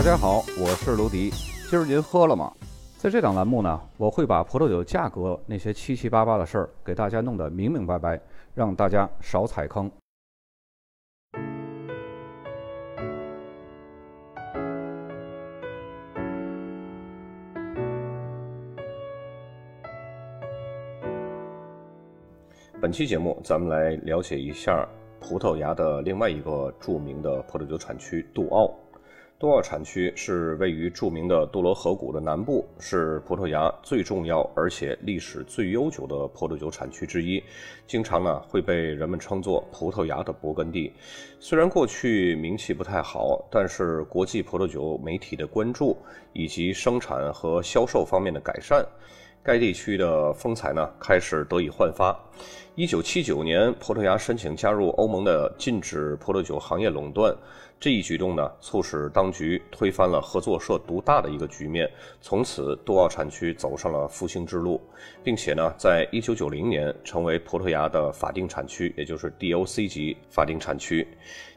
大家好，我是卢迪。今儿您喝了吗？在这档栏目呢，我会把葡萄酒价格那些七七八八的事儿给大家弄得明明白白，让大家少踩坑。本期节目，咱们来了解一下葡萄牙的另外一个著名的葡萄酒产区——杜奥。杜奥产区是位于著名的杜罗河谷的南部，是葡萄牙最重要而且历史最悠久的葡萄酒产区之一，经常呢会被人们称作“葡萄牙的勃艮第”。虽然过去名气不太好，但是国际葡萄酒媒体的关注以及生产和销售方面的改善。该地区的风采呢开始得以焕发。一九七九年，葡萄牙申请加入欧盟的禁止葡萄酒行业垄断，这一举动呢，促使当局推翻了合作社独大的一个局面。从此，杜奥产区走上了复兴之路，并且呢，在一九九零年成为葡萄牙的法定产区，也就是 DOC 级法定产区。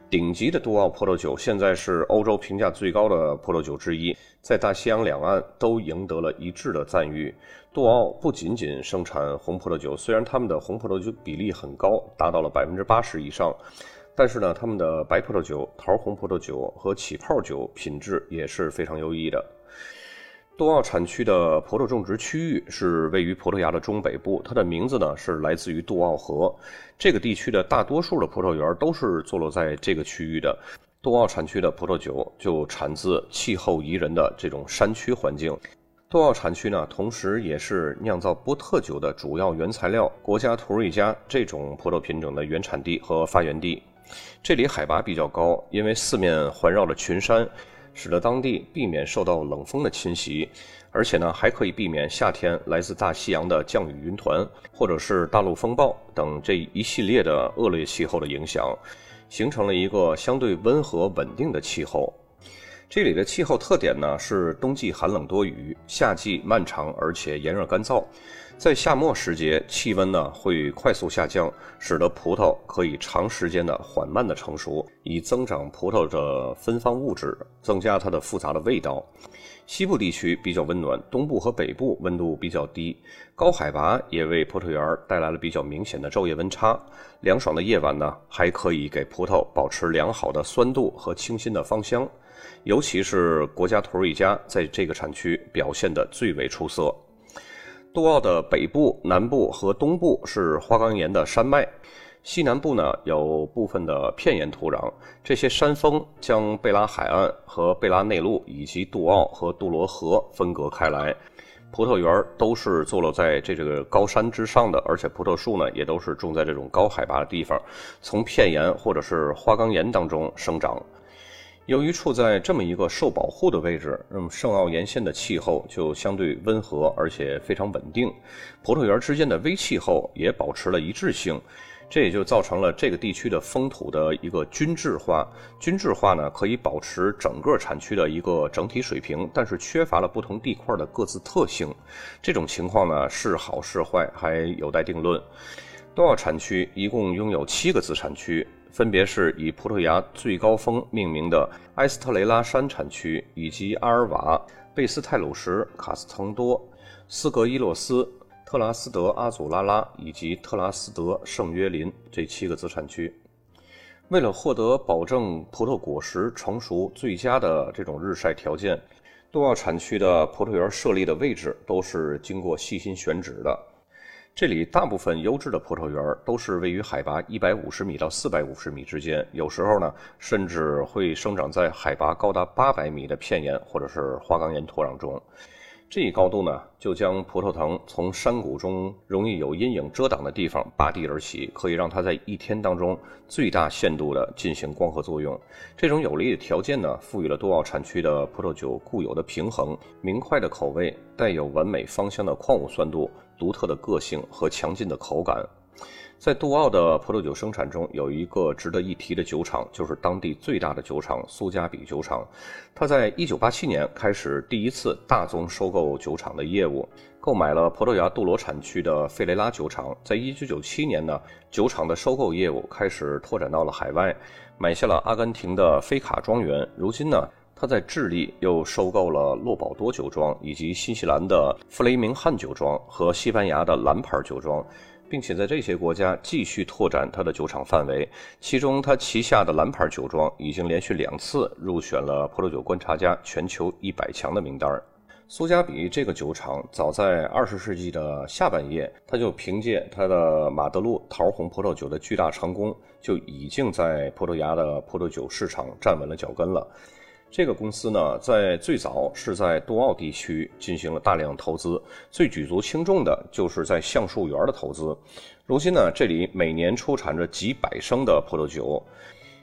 顶级的杜奥葡萄酒现在是欧洲评价最高的葡萄酒之一，在大西洋两岸都赢得了一致的赞誉。杜奥不仅仅生产红葡萄酒，虽然他们的红葡萄酒比例很高，达到了百分之八十以上，但是呢，他们的白葡萄酒、桃红葡萄酒和起泡酒品质也是非常优异的。杜奥产区的葡萄种植区域是位于葡萄牙的中北部，它的名字呢是来自于杜奥河。这个地区的大多数的葡萄园都是坐落在这个区域的。杜奥产区的葡萄酒就产自气候宜人的这种山区环境。杜奥产区呢，同时也是酿造波特酒的主要原材料——国家图瑞加这种葡萄品种的原产地和发源地。这里海拔比较高，因为四面环绕着群山。使得当地避免受到冷风的侵袭，而且呢，还可以避免夏天来自大西洋的降雨云团或者是大陆风暴等这一系列的恶劣气候的影响，形成了一个相对温和稳定的气候。这里的气候特点呢是冬季寒冷多雨，夏季漫长而且炎热干燥。在夏末时节，气温呢会快速下降，使得葡萄可以长时间的缓慢的成熟，以增长葡萄的芬芳物质，增加它的复杂的味道。西部地区比较温暖，东部和北部温度比较低，高海拔也为葡萄园带来了比较明显的昼夜温差。凉爽的夜晚呢，还可以给葡萄保持良好的酸度和清新的芳香，尤其是国家图瑞加在这个产区表现的最为出色。杜奥的北部、南部和东部是花岗岩的山脉，西南部呢有部分的片岩土壤。这些山峰将贝拉海岸和贝拉内陆以及杜奥和杜罗河分隔开来。葡萄园都是坐落在这这个高山之上的，而且葡萄树呢也都是种在这种高海拔的地方，从片岩或者是花岗岩当中生长。由于处在这么一个受保护的位置，那么圣奥沿线的气候就相对温和，而且非常稳定。葡萄园之间的微气候也保持了一致性，这也就造成了这个地区的风土的一个均质化。均质化呢，可以保持整个产区的一个整体水平，但是缺乏了不同地块的各自特性。这种情况呢，是好是坏还有待定论。多奥产区一共拥有七个子产区。分别是以葡萄牙最高峰命名的埃斯特雷拉山产区，以及阿尔瓦、贝斯泰鲁什、卡斯滕多、斯格伊洛斯、特拉斯德阿祖拉拉以及特拉斯德圣约林这七个子产区。为了获得保证葡萄果实成熟最佳的这种日晒条件，多奥产区的葡萄园设立的位置都是经过细心选址的。这里大部分优质的葡萄园都是位于海拔一百五十米到四百五十米之间，有时候呢，甚至会生长在海拔高达八百米的片岩或者是花岗岩土壤中。这一高度呢，就将葡萄藤从山谷中容易有阴影遮挡的地方拔地而起，可以让它在一天当中最大限度地进行光合作用。这种有利的条件呢，赋予了多奥产区的葡萄酒固有的平衡、明快的口味，带有完美芳香的矿物酸度。独特的个性和强劲的口感，在杜奥的葡萄酒生产中有一个值得一提的酒厂，就是当地最大的酒厂苏加比酒厂。它在1987年开始第一次大宗收购酒厂的业务，购买了葡萄牙杜罗产区的费雷拉酒厂。在1997年呢，酒厂的收购业务开始拓展到了海外，买下了阿根廷的菲卡庄园。如今呢。他在智利又收购了洛宝多酒庄，以及新西兰的弗雷明汉酒庄和西班牙的蓝牌酒庄，并且在这些国家继续拓展他的酒厂范围。其中，他旗下的蓝牌酒庄已经连续两次入选了葡萄酒观察家全球一百强的名单。苏加比这个酒厂早在二十世纪的下半叶，他就凭借他的马德路桃红葡萄酒的巨大成功，就已经在葡萄牙的葡萄酒市场站稳了脚跟了。这个公司呢，在最早是在杜奥地区进行了大量投资，最举足轻重的就是在橡树园的投资。如今呢，这里每年出产着几百升的葡萄酒。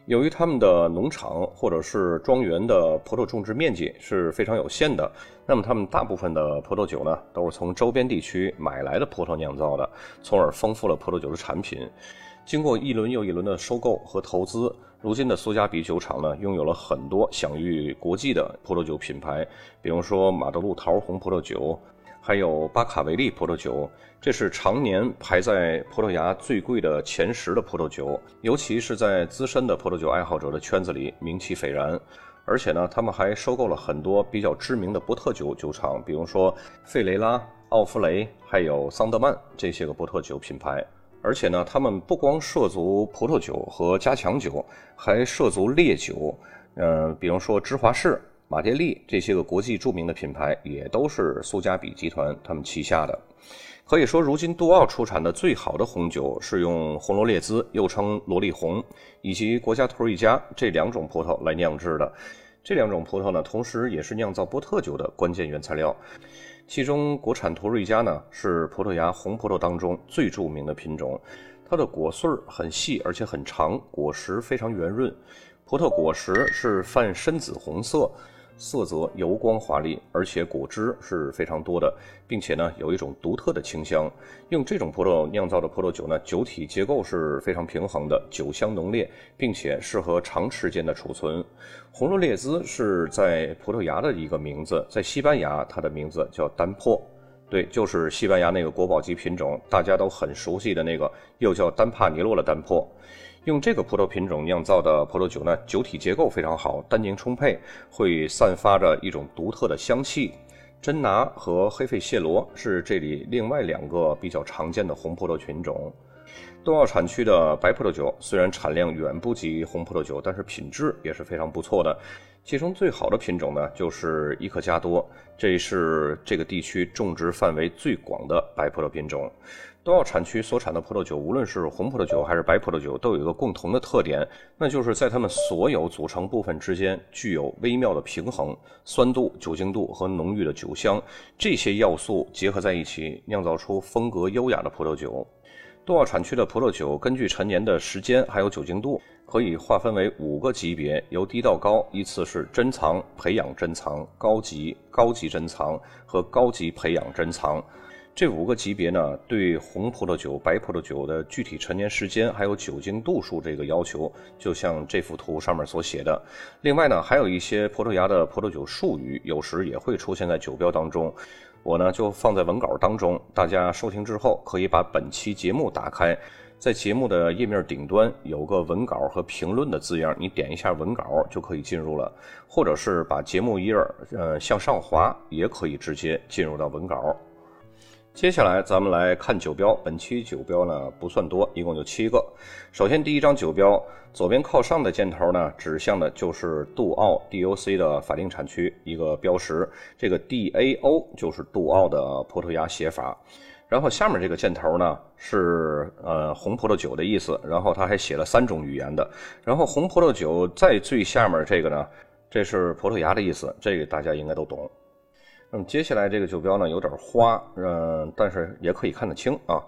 由于他们的农场或者是庄园的葡萄种植面积是非常有限的，那么他们大部分的葡萄酒呢，都是从周边地区买来的葡萄酿造的，从而丰富了葡萄酒的产品。经过一轮又一轮的收购和投资。如今的苏加比酒厂呢，拥有了很多享誉国际的葡萄酒品牌，比如说马德路桃红葡萄酒，还有巴卡维利葡萄酒，这是常年排在葡萄牙最贵的前十的葡萄酒，尤其是在资深的葡萄酒爱好者的圈子里名气斐然。而且呢，他们还收购了很多比较知名的波特酒酒厂，比如说费雷拉、奥弗雷，还有桑德曼这些个波特酒品牌。而且呢，他们不光涉足葡萄酒和加强酒，还涉足烈酒。嗯，比如说芝华士、马爹利这些个国际著名的品牌，也都是苏加比集团他们旗下的。可以说，如今杜奥出产的最好的红酒是用红罗列兹，又称罗利红，以及国家图瑞加这两种葡萄来酿制的。这两种葡萄呢，同时也是酿造波特酒的关键原材料。其中，国产图瑞加呢是葡萄牙红葡萄当中最著名的品种，它的果穗很细而且很长，果实非常圆润，葡萄果实是泛深紫红色。色泽油光华丽，而且果汁是非常多的，并且呢有一种独特的清香。用这种葡萄酿造的葡萄酒呢，酒体结构是非常平衡的，酒香浓烈，并且适合长时间的储存。红罗列兹是在葡萄牙的一个名字，在西班牙它的名字叫丹珀，对，就是西班牙那个国宝级品种，大家都很熟悉的那个，又叫丹帕尼洛的丹珀。用这个葡萄品种酿造的葡萄酒呢，酒体结构非常好，单宁充沛，会散发着一种独特的香气。真拿和黑费谢罗是这里另外两个比较常见的红葡萄品种。冬奥产区的白葡萄酒虽然产量远不及红葡萄酒，但是品质也是非常不错的。其中最好的品种呢，就是伊克加多，这是这个地区种植范围最广的白葡萄品种。杜奥产区所产的葡萄酒，无论是红葡萄酒还是白葡萄酒，都有一个共同的特点，那就是在它们所有组成部分之间具有微妙的平衡，酸度、酒精度和浓郁的酒香这些要素结合在一起，酿造出风格优雅的葡萄酒。杜奥产区的葡萄酒根据陈年的时间还有酒精度，可以划分为五个级别，由低到高依次是珍藏、培养珍藏、高级、高级珍藏和高级培养珍藏。这五个级别呢，对红葡萄酒、白葡萄酒的具体陈年时间还有酒精度数这个要求，就像这幅图上面所写的。另外呢，还有一些葡萄牙的葡萄酒术语，有时也会出现在酒标当中。我呢就放在文稿当中，大家收听之后可以把本期节目打开，在节目的页面顶端有个文稿和评论的字样，你点一下文稿就可以进入了，或者是把节目页呃向上滑，也可以直接进入到文稿。接下来咱们来看酒标，本期酒标呢不算多，一共就七个。首先第一张酒标，左边靠上的箭头呢，指向的就是杜奥 DOC 的法定产区一个标识，这个 DAO 就是杜奥的葡萄牙写法。然后下面这个箭头呢是呃红葡萄酒的意思，然后它还写了三种语言的。然后红葡萄酒在最下面这个呢，这是葡萄牙的意思，这个大家应该都懂。那么接下来这个酒标呢有点花，嗯，但是也可以看得清啊。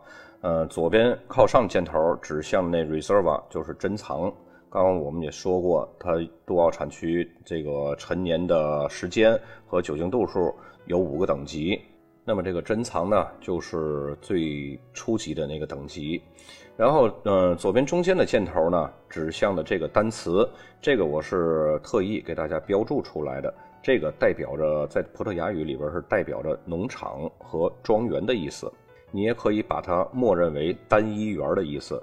嗯，左边靠上箭头指向那 reserva 就是珍藏。刚刚我们也说过，它杜奥产区这个陈年的时间和酒精度数有五个等级。那么这个珍藏呢，就是最初级的那个等级。然后，嗯，左边中间的箭头呢指向的这个单词，这个我是特意给大家标注出来的。这个代表着在葡萄牙语里边是代表着农场和庄园的意思，你也可以把它默认为单一园的意思。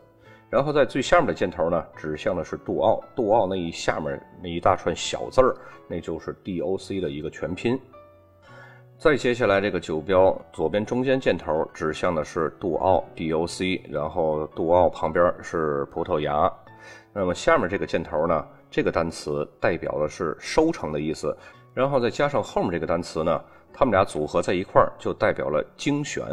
然后在最下面的箭头呢，指向的是杜奥，杜奥那一下面那一大串小字儿，那就是 DOC 的一个全拼。再接下来这个酒标左边中间箭头指向的是杜奥 DOC，然后杜奥旁边是葡萄牙。那么下面这个箭头呢，这个单词代表的是收成的意思，然后再加上后面这个单词呢，它们俩组合在一块儿就代表了精选。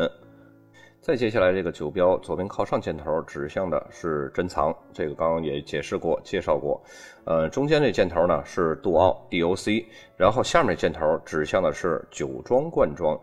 再接下来，这个酒标左边靠上箭头指向的是珍藏，这个刚刚也解释过、介绍过。呃，中间这箭头呢是杜奥 DOC，然后下面箭头指向的是酒庄罐装。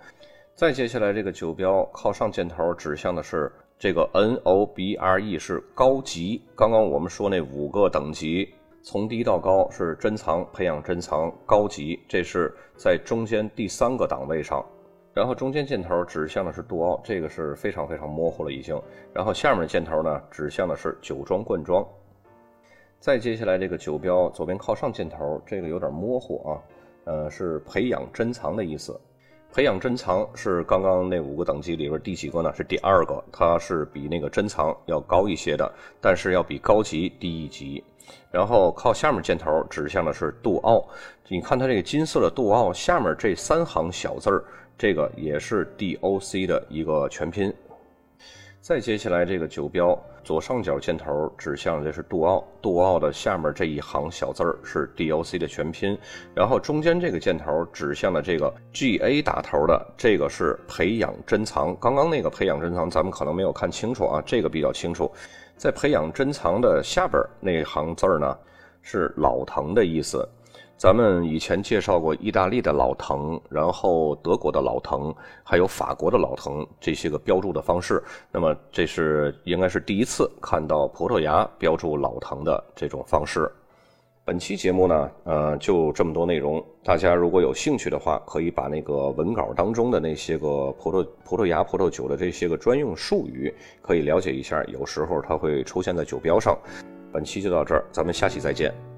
再接下来，这个酒标靠上箭头指向的是这个 NOBRE，是高级。刚刚我们说那五个等级，从低到高是珍藏、培养珍藏、高级，这是在中间第三个档位上。然后中间箭头指向的是杜奥，这个是非常非常模糊了已经。然后下面的箭头呢指向的是酒庄罐装。再接下来这个酒标左边靠上箭头，这个有点模糊啊，呃，是培养珍藏的意思。培养珍藏是刚刚那五个等级里边第几个呢？是第二个，它是比那个珍藏要高一些的，但是要比高级低一级。然后靠下面箭头指向的是杜奥，你看它这个金色的杜奥下面这三行小字儿。这个也是 DOC 的一个全拼。再接下来，这个酒标左上角箭头指向的是杜奥，杜奥的下面这一行小字儿是 DOC 的全拼。然后中间这个箭头指向的这个 GA 打头的，这个是培养珍藏。刚刚那个培养珍藏，咱们可能没有看清楚啊，这个比较清楚。在培养珍藏的下边那行字儿呢，是老藤的意思。咱们以前介绍过意大利的老藤，然后德国的老藤，还有法国的老藤这些个标注的方式。那么这是应该是第一次看到葡萄牙标注老藤的这种方式。本期节目呢，呃，就这么多内容。大家如果有兴趣的话，可以把那个文稿当中的那些个葡萄葡萄牙葡萄酒的这些个专用术语可以了解一下，有时候它会出现在酒标上。本期就到这儿，咱们下期再见。